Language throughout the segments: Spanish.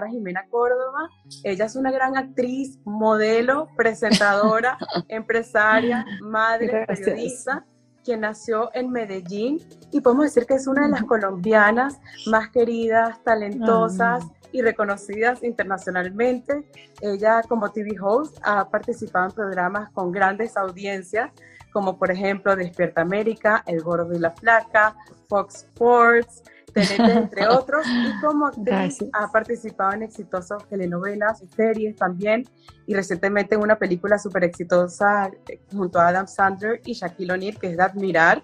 presentar a Jimena Córdoba. Ella es una gran actriz, modelo, presentadora, empresaria, madre, periodista quien nació en Medellín y podemos decir que es una de las colombianas más queridas, talentosas y reconocidas internacionalmente. Ella como TV host ha participado en programas con grandes audiencias, como por ejemplo Despierta América, El Gordo y la Flaca, Fox Sports, entre otros, y como actriz ha participado en exitosas telenovelas y series también, y recientemente en una película súper exitosa eh, junto a Adam Sandler y Shaquille O'Neal, que es de admirar.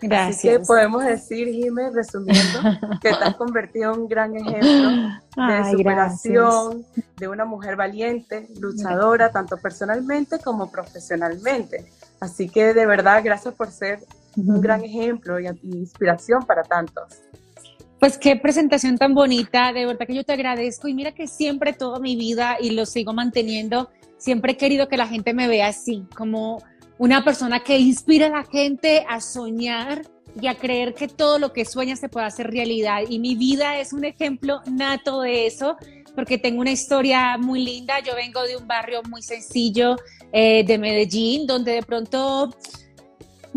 Gracias. Así que podemos decir, Jiménez, resumiendo, que te has convertido en un gran ejemplo de superación, de una mujer valiente, luchadora, tanto personalmente como profesionalmente. Así que de verdad, gracias por ser un gran ejemplo y inspiración para tantos. Pues qué presentación tan bonita, de verdad que yo te agradezco y mira que siempre toda mi vida y lo sigo manteniendo, siempre he querido que la gente me vea así, como una persona que inspira a la gente a soñar y a creer que todo lo que sueña se puede hacer realidad. Y mi vida es un ejemplo nato de eso, porque tengo una historia muy linda. Yo vengo de un barrio muy sencillo eh, de Medellín, donde de pronto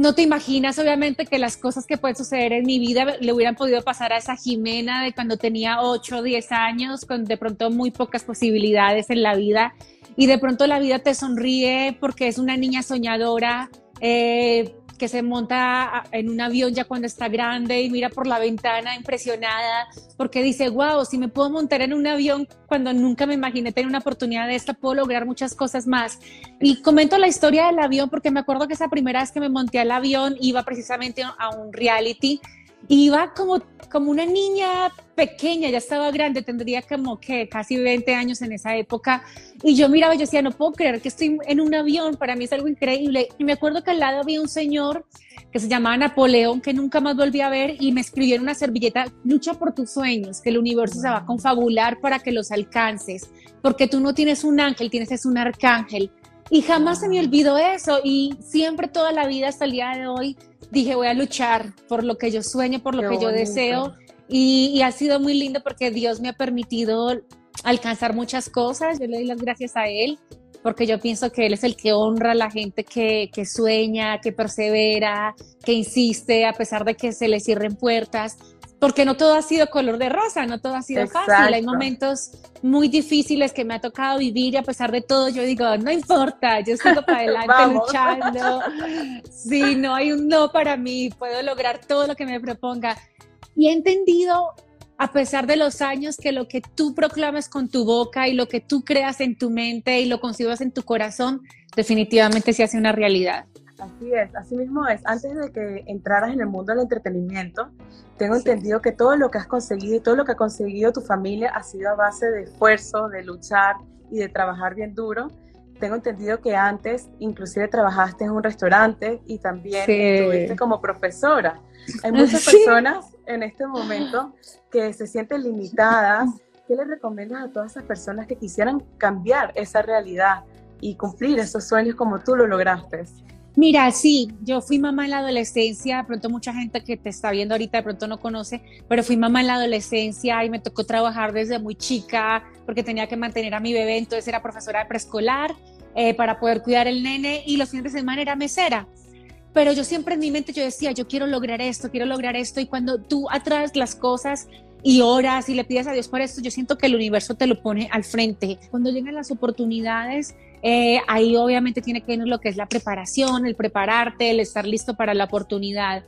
no te imaginas, obviamente, que las cosas que pueden suceder en mi vida le hubieran podido pasar a esa Jimena de cuando tenía 8 o 10 años, con de pronto muy pocas posibilidades en la vida. Y de pronto la vida te sonríe porque es una niña soñadora, eh, que se monta en un avión ya cuando está grande y mira por la ventana impresionada porque dice, wow, si me puedo montar en un avión cuando nunca me imaginé tener una oportunidad de esta, puedo lograr muchas cosas más. Y comento la historia del avión porque me acuerdo que esa primera vez que me monté al avión iba precisamente a un reality iba como, como una niña pequeña, ya estaba grande, tendría como que casi 20 años en esa época. Y yo miraba yo decía, no puedo creer que estoy en un avión, para mí es algo increíble. Y me acuerdo que al lado había un señor que se llamaba Napoleón, que nunca más volví a ver, y me escribió en una servilleta, lucha por tus sueños, que el universo se va a confabular para que los alcances, porque tú no tienes un ángel, tienes es un arcángel. Y jamás se me olvidó eso, y siempre toda la vida hasta el día de hoy dije, voy a luchar por lo que yo sueño, por lo que yo deseo. Y, ha sido muy lindo porque Dios me ha permitido alcanzar muchas cosas. Yo le doy las gracias a Él porque yo pienso que Él es el que honra a la gente que, que sueña, que persevera, que insiste a pesar de que se le cierren puertas porque no todo ha sido color de rosa, no todo ha sido fácil. Hay momentos muy difíciles que me ha tocado vivir y a pesar de todo yo digo, no importa, yo sigo para adelante luchando. Sí, no hay un no para mí, puedo lograr todo lo que me proponga. Y he entendido, a pesar de los años, que lo que tú proclamas con tu boca y lo que tú creas en tu mente y lo concibas en tu corazón, definitivamente se hace una realidad. Así es, así mismo es. Antes de que entraras en el mundo del entretenimiento, tengo entendido que todo lo que has conseguido y todo lo que ha conseguido tu familia ha sido a base de esfuerzo, de luchar y de trabajar bien duro. Tengo entendido que antes inclusive trabajaste en un restaurante y también estuviste como profesora. Hay muchas personas en este momento que se sienten limitadas. ¿Qué les recomiendas a todas esas personas que quisieran cambiar esa realidad y cumplir esos sueños como tú lo lograste? Mira, sí, yo fui mamá en la adolescencia, de pronto mucha gente que te está viendo ahorita de pronto no conoce, pero fui mamá en la adolescencia y me tocó trabajar desde muy chica porque tenía que mantener a mi bebé, entonces era profesora de preescolar eh, para poder cuidar el nene y los fines de semana era mesera. Pero yo siempre en mi mente yo decía, yo quiero lograr esto, quiero lograr esto y cuando tú atraes las cosas y oras y le pides a Dios por esto, yo siento que el universo te lo pone al frente. Cuando llegan las oportunidades, eh, ahí obviamente tiene que ver lo que es la preparación, el prepararte, el estar listo para la oportunidad.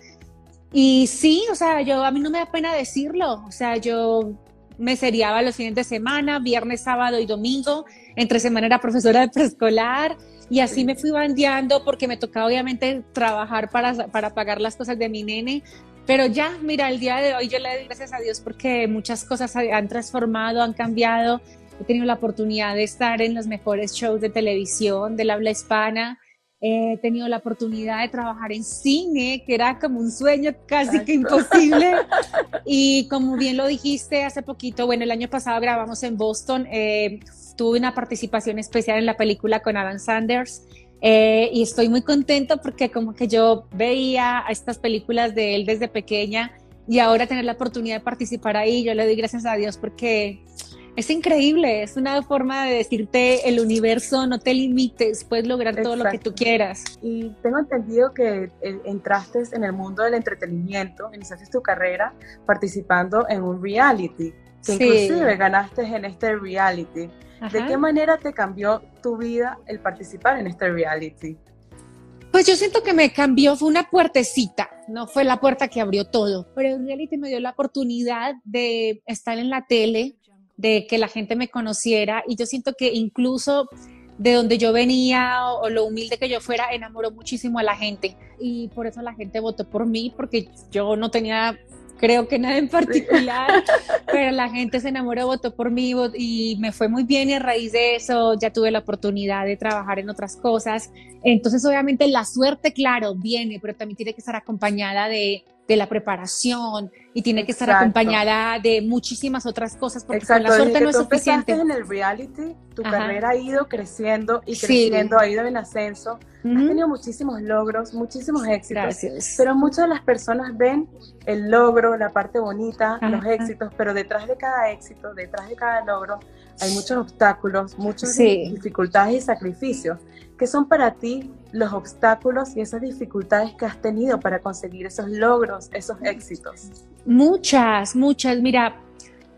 Y sí, o sea, yo a mí no me da pena decirlo, o sea, yo me seriaba los fines de semana, viernes, sábado y domingo, entre semana era profesora de preescolar y así me fui bandeando porque me tocaba obviamente trabajar para, para pagar las cosas de mi nene, pero ya, mira, el día de hoy yo le doy gracias a Dios porque muchas cosas han transformado, han cambiado. He tenido la oportunidad de estar en los mejores shows de televisión del habla hispana, he tenido la oportunidad de trabajar en cine, que era como un sueño casi que imposible. Y como bien lo dijiste hace poquito, bueno, el año pasado grabamos en Boston, eh, tuve una participación especial en la película con Adam Sanders. Eh, y estoy muy contento porque como que yo veía estas películas de él desde pequeña y ahora tener la oportunidad de participar ahí, yo le doy gracias a Dios porque Es increíble, es una forma de decirte el universo, no te limites, puedes lograr todo lo que tú quieras. Y tengo entendido que eh, entraste en el mundo del entretenimiento, iniciaste tu carrera participando en un reality, que inclusive ganaste en este reality. ¿De qué manera te cambió tu vida el participar en este reality? Pues yo siento que me cambió, fue una puertecita, no fue la puerta que abrió todo, pero el reality me dio la oportunidad de estar en la tele, de que la gente me conociera y yo siento que incluso de donde yo venía o, lo humilde que yo fuera, enamoró muchísimo a la gente y por eso la gente votó por mí porque yo no tenía creo que nada en particular, pero la gente se enamoró, votó por mí y me fue muy bien y a raíz de eso ya tuve la oportunidad de trabajar en otras cosas. Entonces obviamente la suerte, claro, viene, pero también tiene que estar acompañada de, de la preparación y tiene que estar acompañada de muchísimas otras cosas porque con la suerte no es suficiente. en el reality, tu carrera ha ido creciendo y creciendo, ha ido en ascenso. Has tenido muchísimos logros, muchísimos éxitos. Gracias. Pero muchas de las personas ven el logro, la parte bonita, los éxitos, pero detrás de cada éxito, detrás de cada logro, hay muchos obstáculos, muchas dificultades y sacrificios. ¿Qué son para ti los obstáculos y esas dificultades que has tenido para conseguir esos logros, esos éxitos? Muchas, muchas. Mira,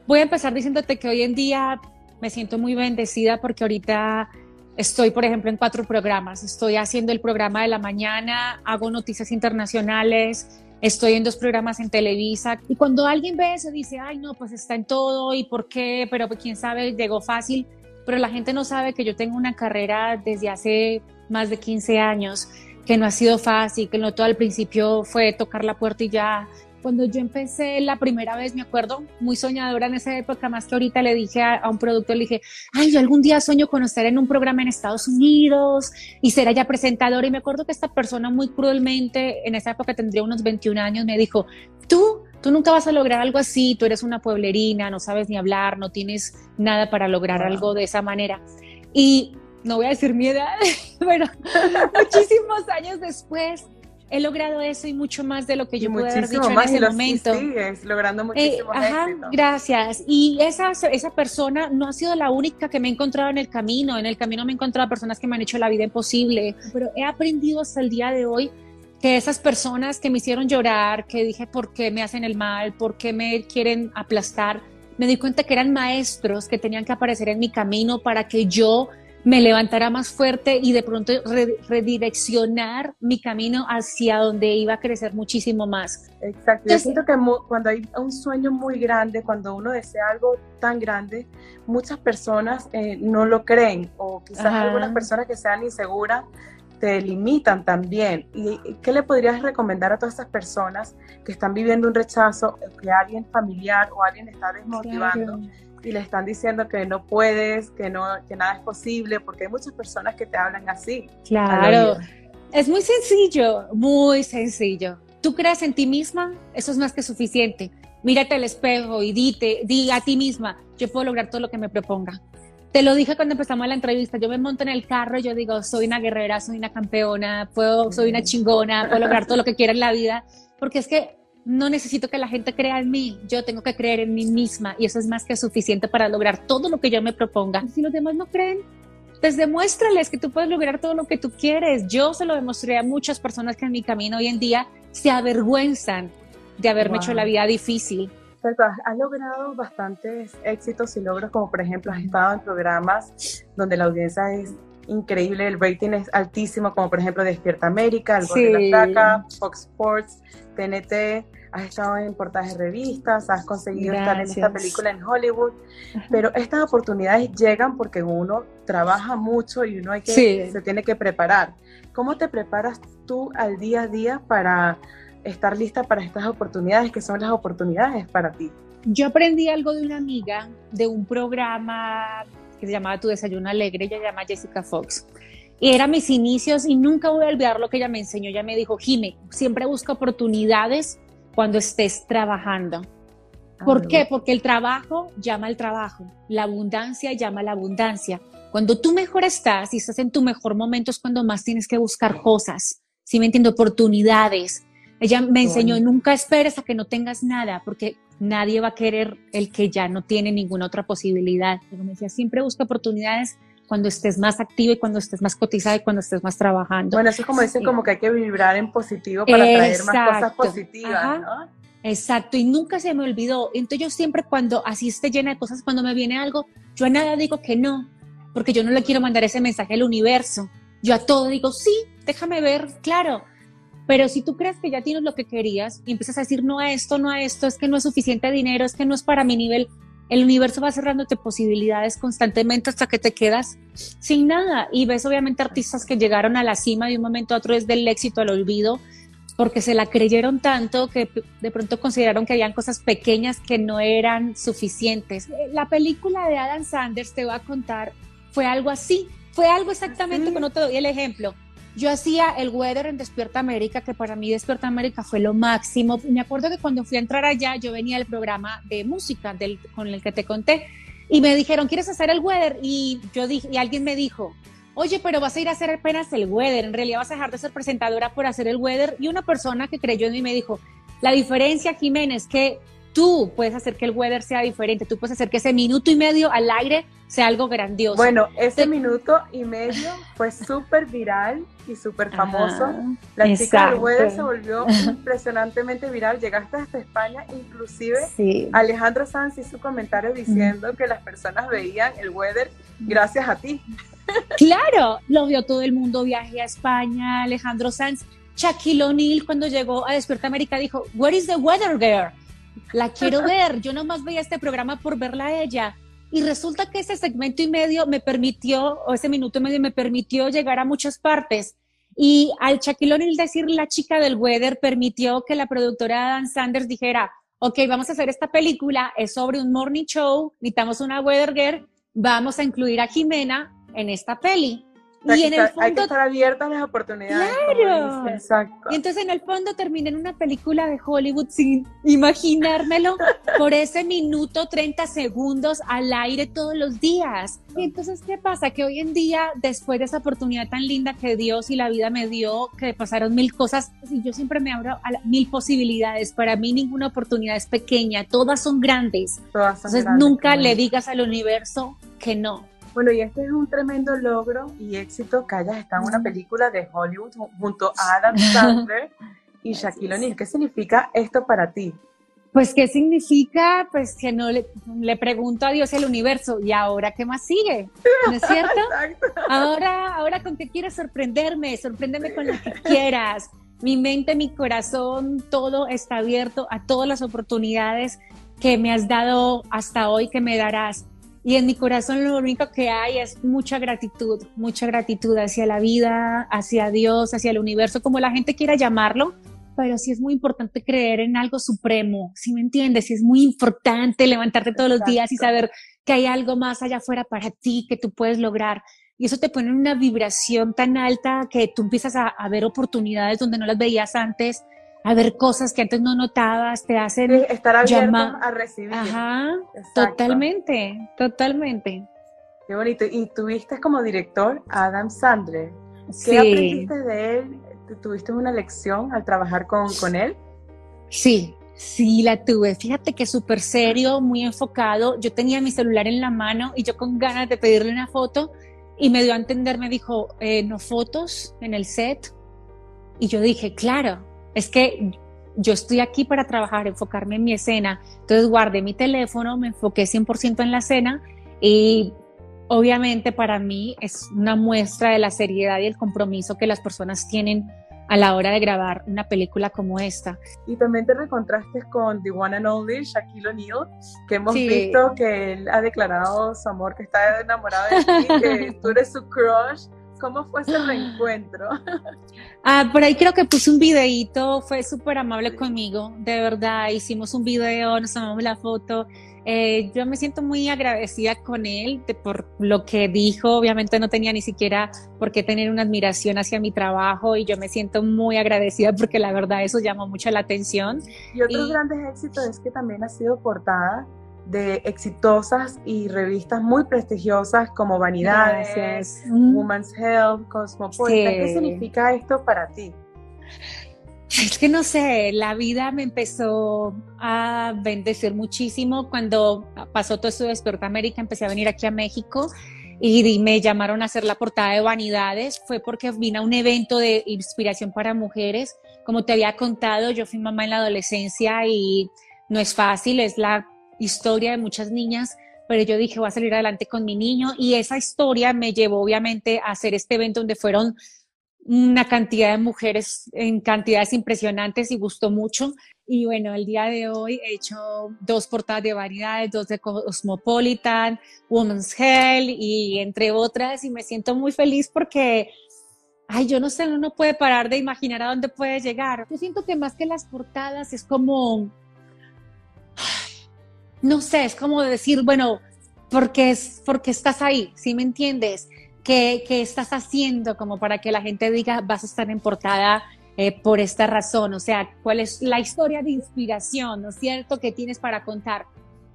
voy a empezar diciéndote que hoy en día me siento muy bendecida porque ahorita estoy, por ejemplo, en cuatro programas. Estoy haciendo el programa de la mañana, hago noticias internacionales, estoy en dos programas en Televisa. Y cuando alguien ve eso, dice, ay, no, pues está en todo y por qué, pero quién sabe, llegó fácil. Pero la gente no sabe que yo tengo una carrera desde hace más de 15 años, que no ha sido fácil, que no todo al principio fue tocar la puerta y ya cuando yo empecé la primera vez, me acuerdo, muy soñadora en esa época, más que ahorita le dije a, un productor, le dije, ay, yo algún día sueño con estar en un programa en Estados Unidos y ser allá presentadora. Y me acuerdo que esta persona muy cruelmente, en esa época tendría unos 21 años, me dijo, tú, tú nunca vas a lograr algo así, tú eres una pueblerina, no sabes ni hablar, no tienes nada para lograr algo de esa manera. Y no voy a decir mi edad, bueno, muchísimos años después he logrado eso y mucho más de lo que yo pude haber dicho en ese momento. Sigues logrando eh, muchísimo ajá, Gracias. Y esa, esa persona no ha sido la única que me he encontrado en el camino. En el camino me he encontrado personas que me han hecho la vida imposible, pero he aprendido hasta el día de hoy que esas personas que me hicieron llorar, que dije por qué me hacen el mal, por qué me quieren aplastar, me di cuenta que eran maestros que tenían que aparecer en mi camino para que yo me levantará más fuerte y de pronto redireccionar mi camino hacia donde iba a crecer muchísimo más. Exacto. Yo siento que cuando hay un sueño muy grande, cuando uno desea algo tan grande, muchas personas eh, no lo creen o quizás algunas personas que sean inseguras te limitan también. ¿Y qué le podrías recomendar a todas esas personas que están viviendo un rechazo, que alguien familiar o alguien está desmotivando? y le están diciendo que no puedes, que, no, que nada es posible, porque hay muchas personas que te hablan así. Claro, es muy sencillo, muy sencillo. Tú creas en ti misma, eso es más que suficiente. Mírate al espejo y dite, di a ti misma, yo puedo lograr todo lo que me proponga. Te lo dije cuando empezamos la entrevista, yo me monto en el carro y yo digo, soy una guerrera, soy una campeona, puedo, soy una chingona, puedo lograr todo lo que quiera en la vida, porque es que no necesito que la gente crea en mí, yo tengo que creer en mí misma y eso es más que suficiente para lograr todo lo que yo me proponga. Si los demás no creen, pues demuéstrales que tú puedes lograr todo lo que tú quieres. Yo se lo demostré a muchas personas que en mi camino hoy en día se avergüenzan de haberme hecho la vida difícil. Has logrado bastantes éxitos y logros, como por ejemplo has estado en programas donde la audiencia es increíble, el rating es altísimo, como por ejemplo Despierta América, El Gol de la Placa, Fox Sports, TNT, has estado en portadas de revistas, has conseguido estar en esta película en Hollywood, pero estas oportunidades llegan porque uno trabaja mucho y uno hay que, se tiene que preparar. ¿Cómo te preparas tú al día a día para estar lista para estas oportunidades que son las oportunidades para ti? Yo aprendí algo de una amiga de un programa que se llamaba Tu Desayuno Alegre, ella se llama Jessica Fox. Y eran mis inicios y nunca voy a olvidar lo que ella me enseñó. Ella me dijo, Jime, siempre busca oportunidades cuando estés trabajando. Ah, ¿Por qué? Porque el trabajo llama al trabajo, la abundancia llama a la abundancia. Cuando tú mejor estás y estás en tu mejor momento es cuando más tienes que buscar cosas, ¿sí me entiendo? Oportunidades. Ella me enseñó, nunca esperes a que no tengas nada, porque nadie va a querer el que ya no tiene ninguna otra posibilidad. Pero me decía, siempre busca oportunidades cuando estés más activo y cuando estés más cotizada y cuando estés más trabajando. Bueno, eso es como dicen, como que hay que vibrar en positivo para traer más cosas positivas, ¿no? Exacto, y nunca se me olvidó. Entonces yo siempre cuando así esté llena de cosas, cuando me viene algo, yo a nada digo que no, porque yo no le quiero mandar ese mensaje al universo. Yo a todo digo, sí, déjame ver, claro. Pero si tú crees que ya tienes lo que querías y empiezas a decir no a esto, no a esto, es que no es suficiente dinero, es que no es para mi nivel, el universo va cerrándote posibilidades constantemente hasta que te quedas sin nada. Y ves obviamente artistas que llegaron a la cima de un momento a otro desde el éxito al olvido porque se la creyeron tanto que de pronto consideraron que habían cosas pequeñas que no eran suficientes. La película de Adam Sanders, te voy a contar, fue algo así, fue algo exactamente, cuando te doy el ejemplo. Yo hacía el weather en Despierta América, que para mí Despierta América fue lo máximo. Me acuerdo que cuando fui a entrar allá, yo venía del programa de música del, con el que te conté, y me dijeron, ¿quieres hacer el weather? Y yo dije, y alguien me dijo, oye, pero vas a ir a hacer apenas el weather, en realidad vas a dejar de ser presentadora por hacer el weather. Y una persona que creyó en mí me dijo, la diferencia, Jiménez, es que tú puedes hacer que el weather sea diferente, tú puedes hacer que ese minuto y medio al aire sea algo grandioso. Bueno, ese minuto y medio fue súper viral y súper famoso. La chica del weather se volvió impresionantemente viral. Llegaste hasta España, inclusive Alejandro Sanz hizo su comentario diciendo que las personas veían el weather gracias a ti. Claro, lo vio todo el mundo, viaje a España, Alejandro Sanz. Shaquille O'Neal cuando llegó a Despierta América dijo, Where is the weather girl? La quiero ver, yo nomás veía este programa por verla a ella. Y resulta que ese segmento y medio me permitió, o ese minuto y medio me permitió llegar a muchas partes. Y al Shaquille O'Neal decir la chica del weather permitió que la productora Dan Sanders dijera, ok, vamos a hacer esta película, es sobre un morning show, necesitamos una weather girl, vamos a incluir a Jimena en esta peli. Y en el fondo, hay que estar abiertas las oportunidades. Claro. Exacto. Y entonces en el fondo terminé en una película de Hollywood sin imaginármelo por ese minuto 30 segundos al aire todos los días. Y entonces, ¿qué pasa? Que hoy en día, después de esa oportunidad tan linda que Dios y la vida me dio, que pasaron mil cosas, y yo siempre me abro a mil posibilidades. Para mí ninguna oportunidad es pequeña, todas son grandes. Todas son entonces nunca le digas al universo que no bueno, y este es un tremendo logro y éxito que hayas estado en una película de Hollywood junto a Adam Sandler y Shaquille O'Neal. ¿Qué significa esto para ti? Pues, ¿qué significa? Pues que no le, le pregunto a Dios el universo, ¿y ahora qué más sigue? ¿No es cierto? ahora, ahora, ¿con qué quieres sorprenderme? Sorpréndeme con lo que quieras. Mi mente, mi corazón, todo está abierto a todas las oportunidades que me has dado hasta hoy, que me darás. Y en mi corazón lo único que hay es mucha gratitud, mucha gratitud hacia la vida, hacia Dios, hacia el universo, como la gente quiera llamarlo, pero sí es muy importante creer en algo supremo, si me entiendes? Sí es muy importante levantarte todos los días y saber que hay algo más allá afuera para ti que tú puedes lograr. Y eso te pone en una vibración tan alta que tú empiezas a, a ver oportunidades donde no las veías antes a ver cosas que antes no notabas, te hacen estar abierto a recibir. Ajá, totalmente, totalmente. Qué bonito. Y tuviste como director a Adam Sandler. ¿Qué aprendiste de él? ¿Tuviste una lección al trabajar con, con él? Sí, sí la tuve. Fíjate que súper serio, muy enfocado. Yo tenía mi celular en la mano y yo con ganas de pedirle una foto y me dio a entender, me dijo, eh, no fotos en el set. Y yo dije, claro, es que yo estoy aquí para trabajar, enfocarme en mi escena. Entonces guardé mi teléfono, me enfoqué 100% en la escena y obviamente para mí es una muestra de la seriedad y el compromiso que las personas tienen a la hora de grabar una película como esta. Y también te recontraste con The One and Only, Shaquille O'Neal, que hemos visto que él ha declarado su amor, que está enamorado de ti, que tú eres su crush. ¿Cómo fue ese reencuentro? Ah, por ahí creo que puse un videíto, fue súper amable conmigo, de verdad, hicimos un video, nos tomamos la foto. Eh, yo me siento muy agradecida con él por lo que dijo, obviamente no tenía ni siquiera por qué tener una admiración hacia mi trabajo y yo me siento muy agradecida porque la verdad eso llamó mucho la atención. Y otros grandes éxitos es que también ha sido portada de exitosas y revistas muy prestigiosas como Vanidades, Woman's Health, Cosmopolitan. ¿Qué significa esto para ti? es que no sé, la vida me empezó a bendecir muchísimo cuando pasó todo esto de Despierta América, empecé a venir aquí a México y me llamaron a hacer la portada de Vanidades, fue porque vine a un evento de inspiración para mujeres. Como te había contado, yo fui mamá en la adolescencia y no es fácil, es la historia de muchas niñas, pero yo dije, voy a salir adelante con mi niño y esa historia me llevó obviamente a hacer este evento donde fueron una cantidad de mujeres en cantidades impresionantes y gustó mucho. Y bueno, el día de hoy he hecho dos portadas de variedades, dos de Cosmopolitan, Women's Health y entre otras, y me siento muy feliz porque, ay, yo no sé, uno no puede parar de imaginar a dónde puede llegar. Yo siento que más que las portadas es como, no sé, es como decir, bueno, porque es, porque estás ahí, ¿sí me entiendes? ¿Qué, ¿Qué, estás haciendo como para que la gente diga vas a estar en portada eh, por esta razón? O sea, ¿cuál es la historia de inspiración, ¿no es cierto?, que tienes para contar.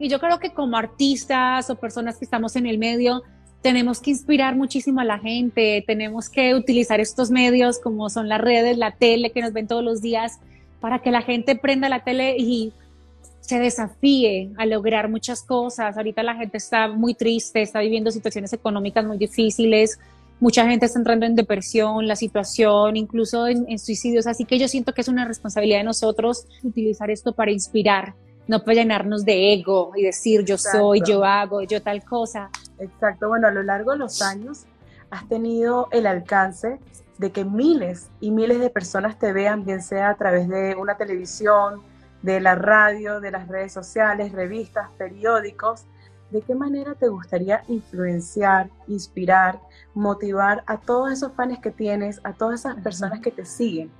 Y yo creo que como artistas o personas que estamos en el medio, tenemos que inspirar muchísimo a la gente, tenemos que utilizar estos medios como son las redes, la tele que nos ven todos los días, para que la gente prenda la tele y se desafíe a lograr muchas cosas. Ahorita la gente está muy triste, está viviendo situaciones económicas muy difíciles, mucha gente está entrando en depresión, la situación, incluso en, suicidios. Así que yo siento que es una responsabilidad de nosotros utilizar esto para inspirar, no para llenarnos de ego y decir yo soy, yo hago, yo tal cosa. Exacto, bueno, a lo largo de los años has tenido el alcance de que miles y miles de personas te vean, bien sea a través de una televisión, de la radio, de las redes sociales, revistas, periódicos, ¿de qué manera te gustaría influenciar, inspirar, motivar a todos esos fans que tienes, a todas esas personas que te siguen?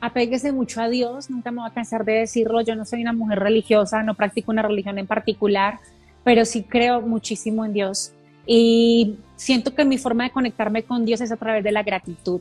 Apéguese mucho a Dios, nunca me voy a cansar de decirlo, yo no soy una mujer religiosa, no practico una religión en particular, pero sí creo muchísimo en Dios. Y siento que mi forma de conectarme con Dios es a través de la gratitud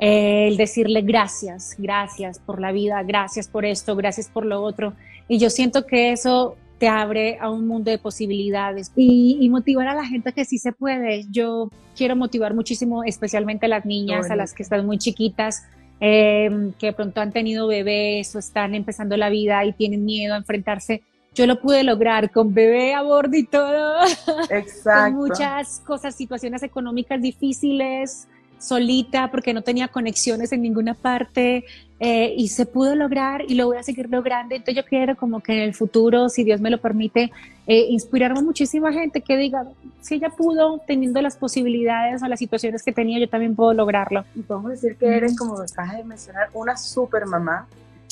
el decirle gracias, gracias por la vida, gracias por esto, gracias por lo otro. Y yo siento que eso te abre a un mundo de posibilidades y, motivar a la gente que sí se puede. Yo quiero motivar muchísimo, especialmente a las niñas, a las que están muy chiquitas, em, que pronto han tenido bebés o están empezando la vida y tienen miedo a enfrentarse. Yo lo pude lograr con bebé a bordo y todo. Exacto. con muchas cosas, situaciones económicas difíciles, solita porque no tenía conexiones en ninguna parte eh, y se pudo lograr y lo voy a seguir logrando. Entonces yo quiero como que en el futuro, si Dios me lo permite, eh, inspirar a muchísima gente que diga, si ella pudo, teniendo las posibilidades o las situaciones que tenía, yo también puedo lograrlo. Y podemos decir que eres, como acabas de mencionar, una super mamá,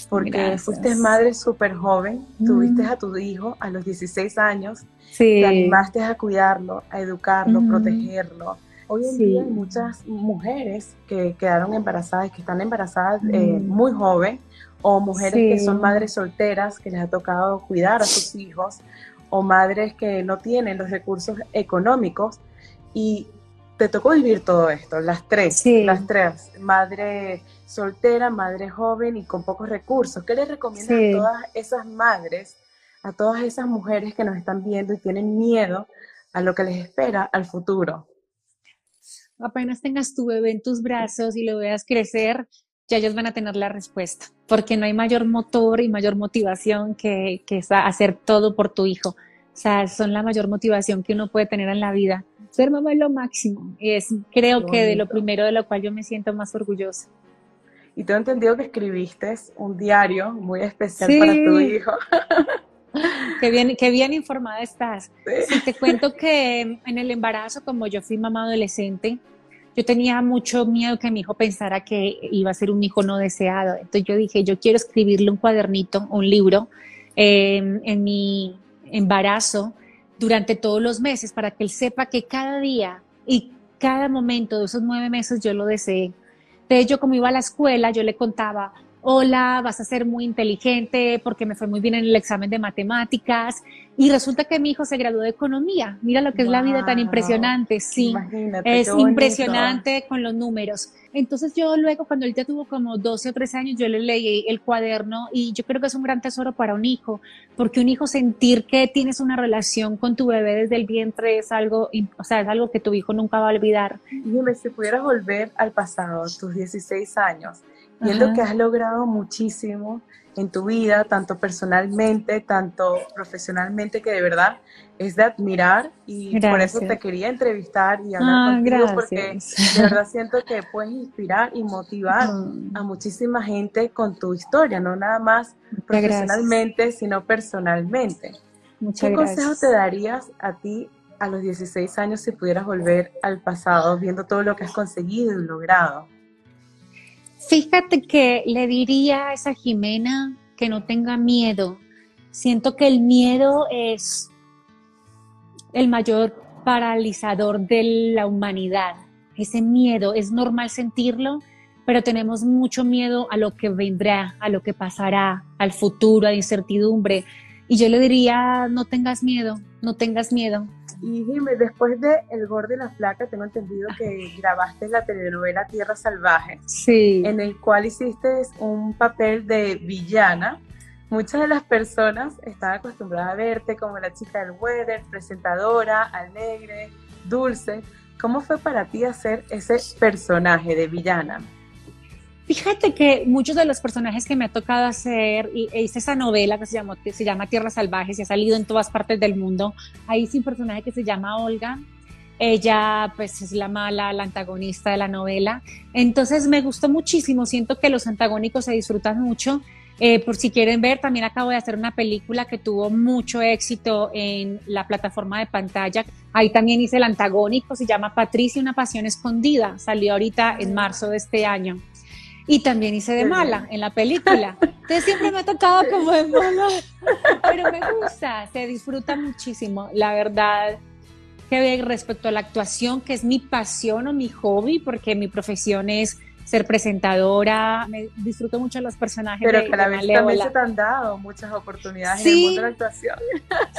porque fuiste madre súper joven, tuviste a tu hijo a los 16 años, te animaste a cuidarlo, a educarlo, protegerlo Hoy en día hay muchas mujeres que quedaron embarazadas, que están embarazadas eh, mm. muy joven, o mujeres que son madres solteras, que les ha tocado cuidar a sus hijos, o madres que no tienen los recursos económicos. Y te tocó vivir todo esto, las tres, las tres, madre soltera, madre joven y con pocos recursos. ¿Qué le recomiendas a todas esas madres, a todas esas mujeres que nos están viendo y tienen miedo a lo que les espera al futuro? Apenas tengas tu bebé en tus brazos y lo veas crecer, ya ellos van a tener la respuesta, porque no hay mayor motor y mayor motivación que, que hacer todo por tu hijo. O sea, son la mayor motivación que uno puede tener en la vida. Ser mamá es lo máximo. Es, creo que de lo primero de lo cual yo me siento más orgullosa. Y tengo entendido que escribiste un diario muy especial para tu hijo. Qué bien, qué bien informada estás. Sí. te cuento que en el embarazo, como yo fui mamá adolescente, yo tenía mucho miedo que mi hijo pensara que iba a ser un hijo no deseado. Entonces yo dije, yo quiero escribirle un cuadernito, un libro, em, en mi embarazo durante todos los meses para que él sepa que cada día y cada momento de esos nueve meses yo lo deseé. Entonces yo como iba a la escuela, yo le contaba, hola, vas a ser muy inteligente porque me fue muy bien en el examen de matemáticas. Y resulta que mi hijo se graduó de economía. Mira lo que es la vida tan impresionante. Sí, es impresionante con los números. Entonces yo luego, cuando él ya tuvo como 12 o 13 años, yo le leí el cuaderno y yo creo que es un gran tesoro para un hijo, porque un hijo sentir que tienes una relación con tu bebé desde el vientre es algo, o sea, es algo que tu hijo nunca va a olvidar. Dime, si pudieras volver al pasado, tus 16 años, viendo que has logrado muchísimo en tu vida, tanto personalmente, tanto profesionalmente, que de verdad es de admirar. Y por eso te quería entrevistar y hablar ah, contigo porque de verdad siento que puedes inspirar y motivar a muchísima gente con tu historia, no nada más profesionalmente, sino personalmente. ¿Qué consejo te darías a ti a los 16 años si pudieras volver al pasado viendo todo lo que has conseguido y logrado? Fíjate que le diría a esa Jimena que no tenga miedo. Siento que el miedo es el mayor paralizador de la humanidad. Ese miedo es normal sentirlo, pero tenemos mucho miedo a lo que vendrá, a lo que pasará, al futuro, a la incertidumbre. Y yo le diría, no tengas miedo, no tengas miedo. Y dime, después de El Gordo y la Flaca, tengo entendido que grabaste la telenovela Tierra Salvaje, sí. en el cual hiciste un papel de villana. Muchas de las personas están acostumbradas a verte como la chica del weather, presentadora, alegre, dulce. ¿Cómo fue para ti hacer ese personaje de villana? Fíjate que muchos de los personajes que me ha tocado hacer, y e hice esa novela que se, llama, que se llama Tierras Salvajes y ha salido en todas partes del mundo, ahí hice un personaje que se llama Olga, ella pues es la mala, la antagonista de la novela, entonces me gustó muchísimo, siento que los antagónicos se disfrutan mucho, eh, por si quieren ver, también acabo de hacer una película que tuvo mucho éxito en la plataforma de pantalla. Ahí también hice el antagónico, se llama Patricia, una pasión escondida. Salió ahorita en marzo de este año. Y también hice de mala en la película. Entonces siempre me ha tocado como de mala, pero me gusta, se disfruta muchísimo. La verdad que respecto a la actuación, que es mi pasión o mi hobby, porque mi profesión es ser presentadora, me disfruto mucho los personajes. Pero que a la vez también se te han dado muchas oportunidades en el mundo de la actuación.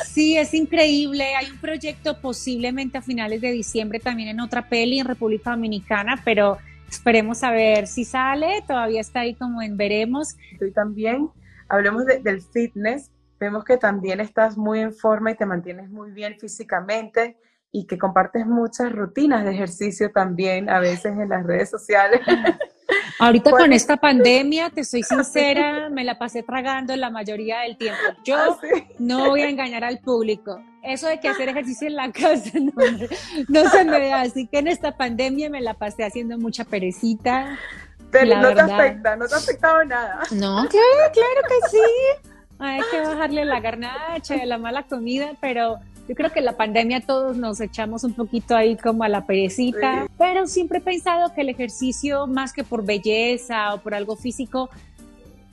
Sí, es increíble. Hay un proyecto posiblemente a finales de diciembre también en otra peli en República Dominicana, pero Esperemos a ver si sale, todavía está ahí como en veremos. También hablemos del fitness, vemos que también estás muy en forma y te mantienes muy bien físicamente y que compartes muchas rutinas de ejercicio también a veces en las redes sociales. Ahorita con esta pandemia, te soy sincera, me la pasé tragando la mayoría del tiempo. Yo ah, no voy a engañar al público. Eso de que hacer ejercicio en la casa no, se me da. Así que en esta pandemia me la pasé haciendo mucha perecita. Pero no te afecta, no te ha afectado nada. No, claro, claro que sí. Hay que bajarle la garnacha, la mala comida, pero yo creo que la pandemia todos nos echamos un poquito ahí como a la perecita, pero siempre he pensado que el ejercicio, más que por belleza o por algo físico,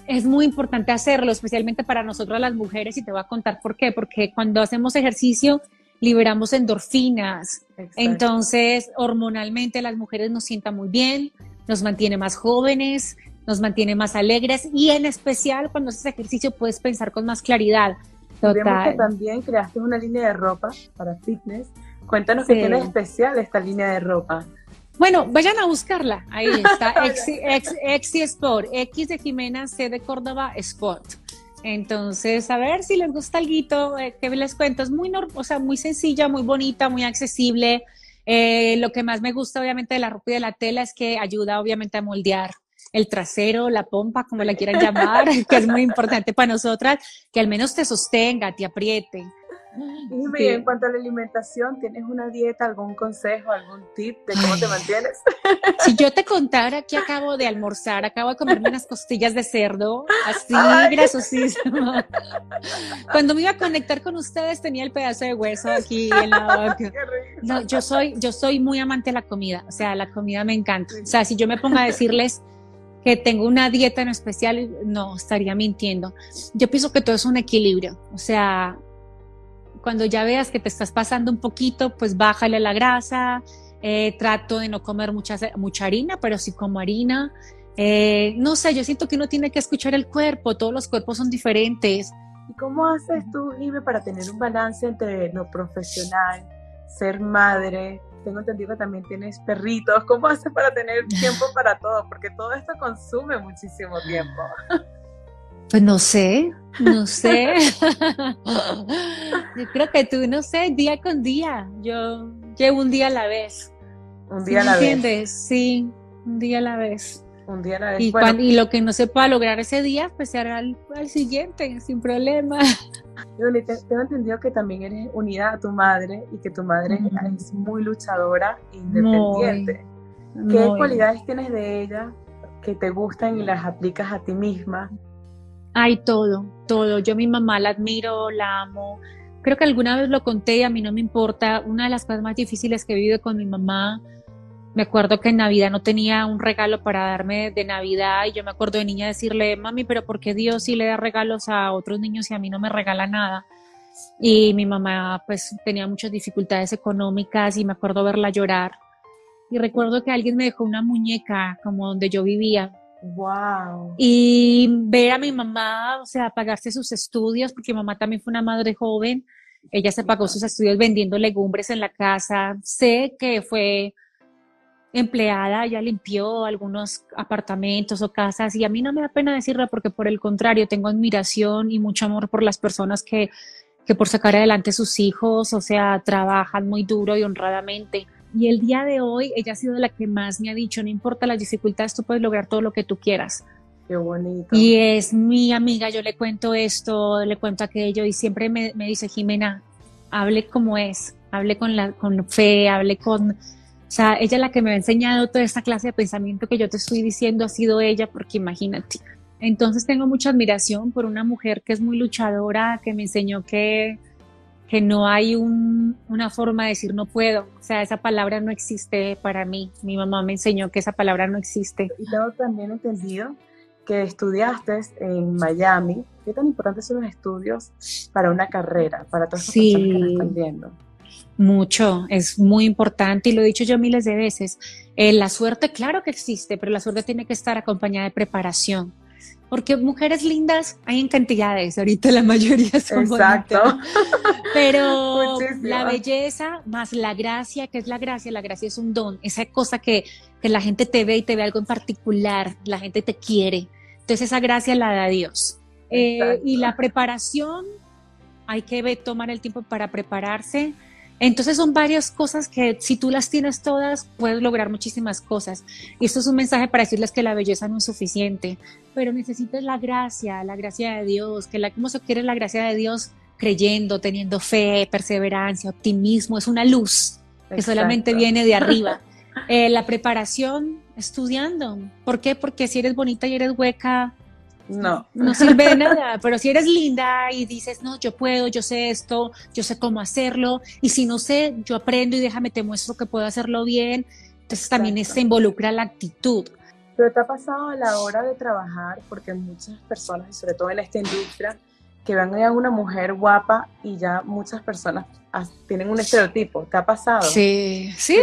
es muy importante hacerlo, especialmente para nosotras las mujeres, y te voy a contar por qué, porque cuando hacemos ejercicio liberamos endorfinas, entonces hormonalmente las mujeres nos sientan muy bien, nos mantiene más jóvenes, nos mantiene más alegres y en especial cuando haces ejercicio puedes pensar con más claridad. Vemos que también creaste una línea de ropa para fitness. Cuéntanos qué tiene especial esta línea de ropa. Bueno, vayan a buscarla. Ahí está, Exi, Sport, X de Jimena, C de Córdoba Sport. Entonces, a ver si les gusta algo eh, que les cuento. Es muy, o sea, muy sencilla, muy bonita, muy accesible. Eh, lo que más me gusta, obviamente, de la ropa y de la tela es que ayuda, obviamente, a moldear el trasero, la pompa, como la quieran llamar, que es muy importante para nosotras, que al menos te sostenga, te apriete. Y en cuanto a la alimentación, ¿tienes una dieta, algún consejo, algún tip de cómo te mantienes? Si yo te contara que acabo de almorzar, acabo de comerme unas costillas de cerdo, así grasosísimo. Cuando me iba a conectar con ustedes tenía el pedazo de hueso aquí en la boca. No, yo soy, yo soy muy amante de la comida, o sea, la comida me encanta. O sea, si yo me pongo a decirles que tengo una dieta en especial, no, estaría mintiendo. Yo pienso que todo es un equilibrio, o sea, cuando ya veas que te estás pasando un poquito, pues bájale la grasa, eh, trato de no comer mucha, mucha harina, pero sí como harina. Eh, no sé, yo siento que uno tiene que escuchar el cuerpo, todos los cuerpos son diferentes. ¿Y cómo haces tú, Ibe, para tener un balance entre lo profesional, ser madre, tengo entendido que también tienes perritos. ¿Cómo haces para tener tiempo para todo? Porque todo esto consume muchísimo tiempo. Pues no sé, no sé. Yo creo que tú, no sé, día con día. Yo llevo un día a la vez. Un día a la vez. ¿Entiendes? Sí, un día a la vez. Un día a la vez. Y, Bueno, cuan- y lo que no se pueda lograr ese día, pues se hará al, al siguiente, sin problema. Yuli, te- tengo entendido que también eres unida a tu madre y que tu madre es muy luchadora e independiente. Muy, ¿Qué muy. cualidades tienes de ella que te gustan y las aplicas a ti misma? Hay todo, todo. Yo a mi mamá la admiro, la amo. Creo que alguna vez lo conté y a mí no me importa. Una de las cosas más difíciles que he vivido con mi mamá, me acuerdo que en Navidad no tenía un regalo para darme de Navidad y yo me acuerdo de niña decirle, mami, pero ¿por qué Dios sí le da regalos a otros niños y a mí no me regala nada? Y mi mamá pues tenía muchas dificultades económicas y me acuerdo verla llorar. Y recuerdo que alguien me dejó una muñeca como donde yo vivía ¡Wow! y ver a mi mamá, o sea, pagarse sus estudios, porque mi mamá también fue una madre joven, ella se pagó sus estudios vendiendo legumbres en la casa, sé que fue empleada, ella limpió algunos apartamentos o casas y a mí no me da pena decirlo porque por el contrario, tengo admiración y mucho amor por las personas que, que por sacar adelante sus hijos, o sea, trabajan muy duro y honradamente. Y el día de hoy ella ha sido la que más me ha dicho, no importa las dificultades, tú puedes lograr todo lo que tú quieras. ¡Qué bonito! Y es mi amiga, yo le cuento esto, le cuento aquello y siempre me, me dice, Jimena, hable como es, hable con, la, con fe, hable con... O sea, ella es la que me ha enseñado toda esta clase de pensamiento que yo te estoy diciendo, ha sido ella, porque imagínate. Entonces tengo mucha admiración por una mujer que es muy luchadora, que me enseñó que, que no hay un- una forma de decir no puedo. O sea, esa palabra no existe para mí. Mi mamá me enseñó que esa palabra no existe. Y tengo también entendido que estudiaste en Miami. ¿Qué tan importantes son los estudios para una carrera, para todas las Sí. personas que están viendo? Mucho, es muy importante y lo he dicho yo miles de veces. Eh, la suerte, claro que existe, pero la suerte tiene que estar acompañada de preparación. Porque mujeres lindas hay en cantidades, ahorita la mayoría son Exacto. bonitas. Pero Muchísimas. la belleza más la gracia, ¿qué es la gracia? La gracia es un don, esa cosa que, que la gente te ve y te ve algo en particular, la gente te quiere. Entonces esa gracia la da Dios. Eh, y la preparación, hay que tomar el tiempo para prepararse. Entonces son varias cosas que si tú las tienes todas, puedes lograr muchísimas cosas. Y esto es un mensaje para decirles que la belleza no es suficiente, pero necesitas la gracia, la gracia de Dios, que la, ¿cómo se quiere la gracia de Dios? Creyendo, teniendo fe, perseverancia, optimismo, es una luz que solamente viene de arriba. Eh, la preparación, estudiando. ¿Por qué? Porque si eres bonita y eres hueca, No. no sirve de nada, pero si eres linda y dices, no, yo puedo, yo sé esto, yo sé cómo hacerlo, y si no sé, yo aprendo y déjame, te muestro que puedo hacerlo bien, entonces también se involucra la actitud. Pero te ha pasado a la hora de trabajar, porque muchas personas, y sobre todo en esta industria, que ven a una mujer guapa y ya muchas personas as- tienen un estereotipo. ¿Te ha pasado? Sí, sí,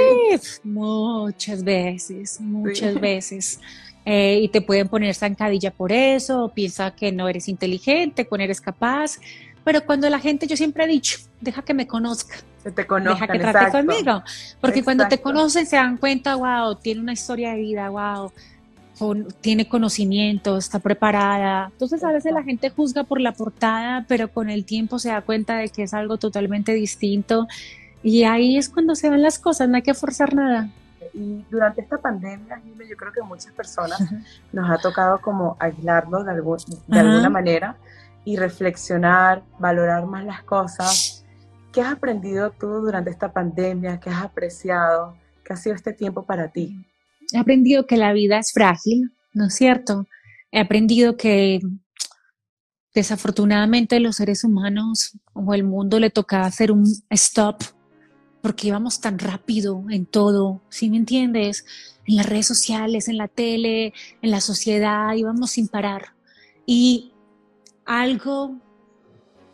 muchas veces, muchas Sí. veces. Eh, y te pueden poner zancadilla por eso, o piensa que no eres inteligente, que no eres capaz. Pero cuando la gente, yo siempre he dicho, deja que me conozca, Que te conozcan, deja que trate exacto. conmigo. Porque cuando te Exacto. conocen se dan cuenta, wow, tiene una historia de vida, wow, con- tiene conocimiento, está preparada. Entonces a veces la Exacto. gente juzga por la portada, pero con el tiempo se da cuenta de que es algo totalmente distinto. Y ahí es cuando se ven las cosas, no hay que forzar nada. Y durante esta pandemia, yo creo que muchas personas nos ha tocado como aislarnos de, algu- de alguna manera y reflexionar, valorar más las cosas. ¿Qué has aprendido tú durante esta pandemia? ¿Qué has apreciado? ¿Qué ha sido este tiempo para ti? He aprendido que la vida es frágil, ¿no es cierto? He aprendido que desafortunadamente los seres humanos o el mundo le tocaba hacer un stop porque íbamos tan rápido en todo, ¿sí me entiendes? En las redes sociales, en la tele, en la sociedad, íbamos sin parar. Y algo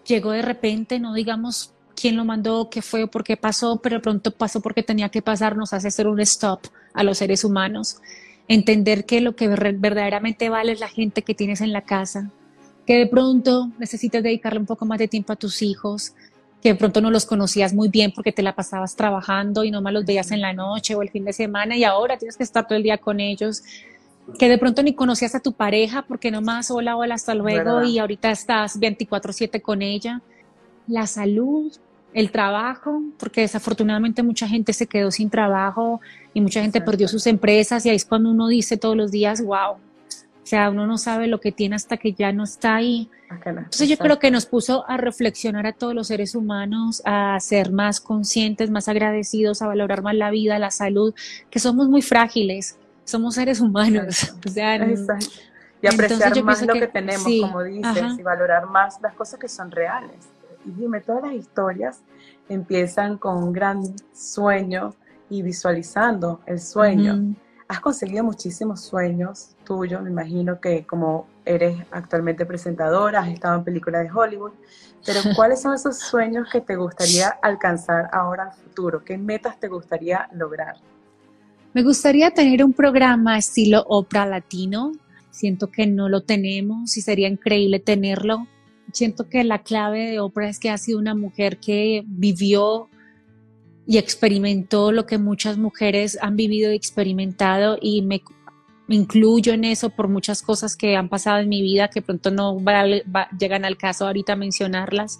llegó de repente, no digamos quién lo mandó, qué fue por qué pasó, pero pronto pasó porque tenía que pasar, nos hace hacer un stop a los seres humanos. Entender que lo que ver- verdaderamente vale es la gente que tienes en la casa, que de pronto necesitas dedicarle un poco más de tiempo a tus hijos, que de pronto no los conocías muy bien porque te la pasabas trabajando y no más los veías en la noche o el fin de semana y ahora tienes que estar todo el día con ellos, que de pronto ni conocías a tu pareja porque nomás hola, hola, hasta luego ¿Verdad? y ahorita estás 24/7 con ella. La salud el trabajo, porque desafortunadamente mucha gente se quedó sin trabajo y mucha gente perdió sus empresas y ahí es cuando uno dice todos los días, wow, sea, uno no sabe lo que tiene hasta que ya no está ahí. Entonces yo creo que nos puso a reflexionar a todos los seres humanos, a ser más conscientes, más agradecidos, a valorar más la vida, la salud, que somos muy frágiles, somos seres humanos. O sea, y apreciar más lo que, tenemos, como dices, y valorar más las cosas que son reales. Y dime, todas las historias empiezan con un gran sueño y visualizando el sueño. Has conseguido muchísimos sueños tuyos, me imagino que como eres actualmente presentadora, has estado en películas de Hollywood, pero ¿cuáles son esos sueños que te gustaría alcanzar ahora al futuro? ¿Qué metas te gustaría lograr? Me gustaría tener un programa estilo Oprah Latino. Siento que no lo tenemos y sería increíble tenerlo. Siento que la clave de Oprah es que ha sido una mujer que vivió y experimentó lo que muchas mujeres han vivido y experimentado y me, incluyo en eso por muchas cosas que han pasado en mi vida que pronto no llegan al caso ahorita mencionarlas,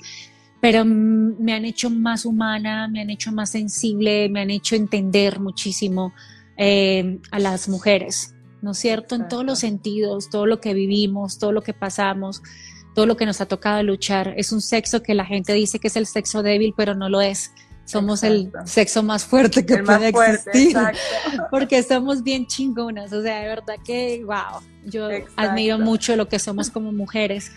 pero me han hecho más humana, me han hecho más sensible, me han hecho entender muchísimo eh, a las mujeres, ¿no es cierto? En todos los sentidos, todo lo que vivimos, todo lo que pasamos, todo lo que nos ha tocado luchar. Es un sexo que la gente dice que es el sexo débil, pero no lo es somos el sexo más fuerte que puede existir. porque somos bien chingonas. O sea, de verdad que, wow, yo admiro mucho lo que somos como mujeres.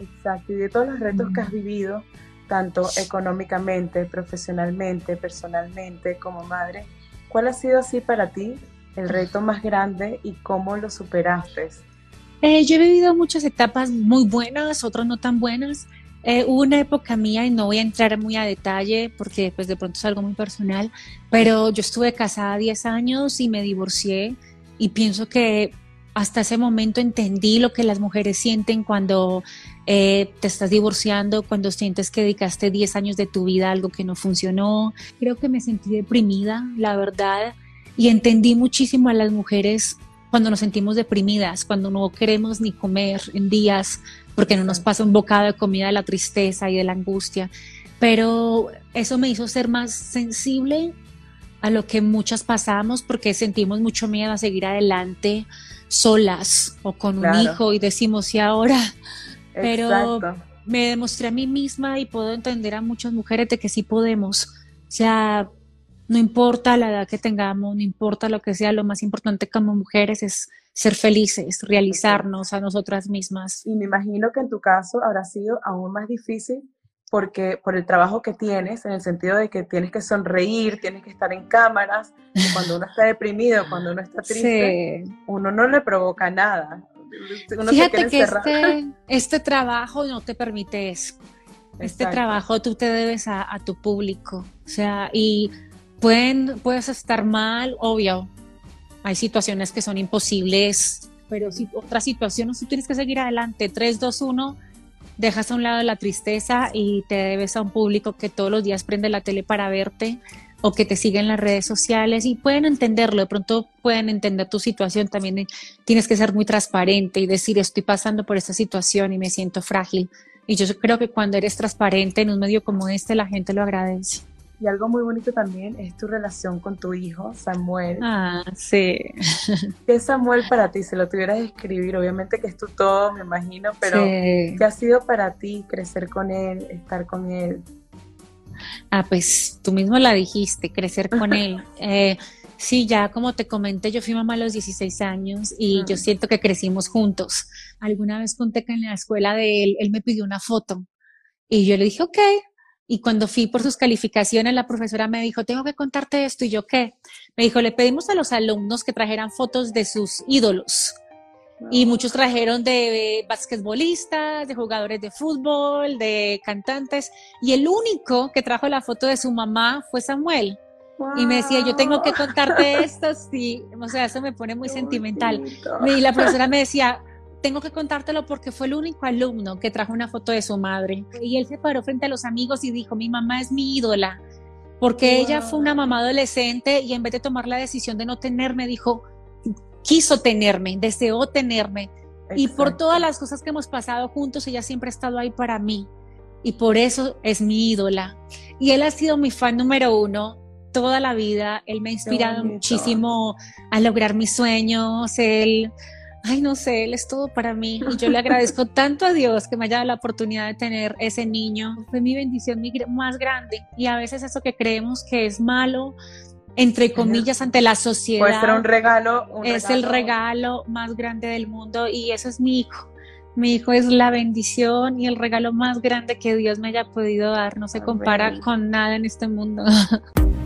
Exacto. Y de todos los retos que has mm. vivido, tanto económicamente, profesionalmente, personalmente, como madre, ¿cuál ha sido así para ti el reto más grande y cómo lo superaste? Eh, yo he vivido muchas etapas muy buenas, otras no tan buenas. Eh, hubo una época mía, y no voy a entrar muy a detalle porque pues de pronto es algo muy personal, pero yo estuve casada 10 años y me divorcié y pienso que hasta ese momento entendí lo que las mujeres sienten cuando eh, te estás divorciando, cuando sientes que dedicaste 10 años de tu vida a algo que no funcionó. Creo que me sentí deprimida, la verdad, y entendí muchísimo a las mujeres cuando nos sentimos deprimidas, cuando no queremos ni comer en días, porque no nos pasa un bocado de comida de la tristeza y de la angustia. Pero eso me hizo ser más sensible a lo que muchas pasamos porque sentimos mucho miedo a seguir adelante solas o con un hijo y decimos, ¿y ahora? Pero me demostré a mí misma y puedo entender a muchas mujeres de que sí podemos. O sea, no importa la edad que tengamos, no importa lo que sea, lo más importante como mujeres es ser felices, realizarnos a nosotras mismas. Y me imagino que en tu caso habrá sido aún más difícil porque por el trabajo que tienes, en el sentido de que tienes que sonreír, tienes que estar en cámaras, cuando uno está deprimido, cuando uno está triste, uno no le provoca nada. Fíjate que este, este, trabajo no te permite eso. Este trabajo tú te debes a, a, tu público. O sea, y pueden, puedes estar mal, obvio, hay situaciones que son imposibles, pero si otras situaciones tú tienes que seguir adelante. 3, 2, 1, dejas a un lado la tristeza y te debes a un público que todos los días prende la tele para verte o que te sigue en las redes sociales y pueden entenderlo, de pronto pueden entender tu situación, también tienes que ser muy transparente y decir estoy pasando por esta situación y me siento frágil. Y yo creo que cuando eres transparente en un medio como este, la gente lo agradece. Y algo muy bonito también es tu relación con tu hijo, Samuel. Ah, sí. ¿Qué es Samuel para ti? Si lo tuvieras que escribir, obviamente que es tu todo, me imagino, pero ¿qué ha sido para ti crecer con él, estar con él? Ah, pues tú mismo la dijiste, crecer con él. Eh, sí, ya como te comenté, yo fui mamá a los 16 años y yo siento que crecimos juntos. Alguna vez conté que en la escuela de él, él me pidió una foto y yo le dije, ok, y cuando fui por sus calificaciones, la profesora me dijo, tengo que contarte esto. Y yo, ¿qué? Me dijo, le pedimos a los alumnos que trajeran fotos de sus ídolos. Y muchos trajeron de basquetbolistas, de jugadores de fútbol, de cantantes. Y el único que trajo la foto de su mamá fue Samuel. Y me decía, yo tengo que contarte esto. Sí, o sea, eso me pone muy sentimental. Y la profesora me decía, tengo que contártelo porque fue el único alumno que trajo una foto de su madre. Y él se paró frente a los amigos y dijo, mi mamá es mi ídola, porque ella fue una mamá adolescente y en vez de tomar la decisión de no tenerme, dijo, quiso tenerme, deseó tenerme. Y por todas las cosas que hemos pasado juntos, ella siempre ha estado ahí para mí. y por eso es mi ídola. Y él ha sido mi fan número uno toda la vida. Él me ha inspirado muchísimo a lograr mis sueños. Él, ay, no sé, él es todo para mí. Y yo le agradezco tanto a Dios que me haya dado la oportunidad de tener ese niño. Fue mi bendición más grande. Y a veces eso que creemos que es malo, entre comillas, ante la sociedad. Puede ser un regalo. es el regalo más grande del mundo y eso es mi hijo. Mi hijo es la bendición y el regalo más grande que Dios me haya podido dar. No se compara con nada en este mundo.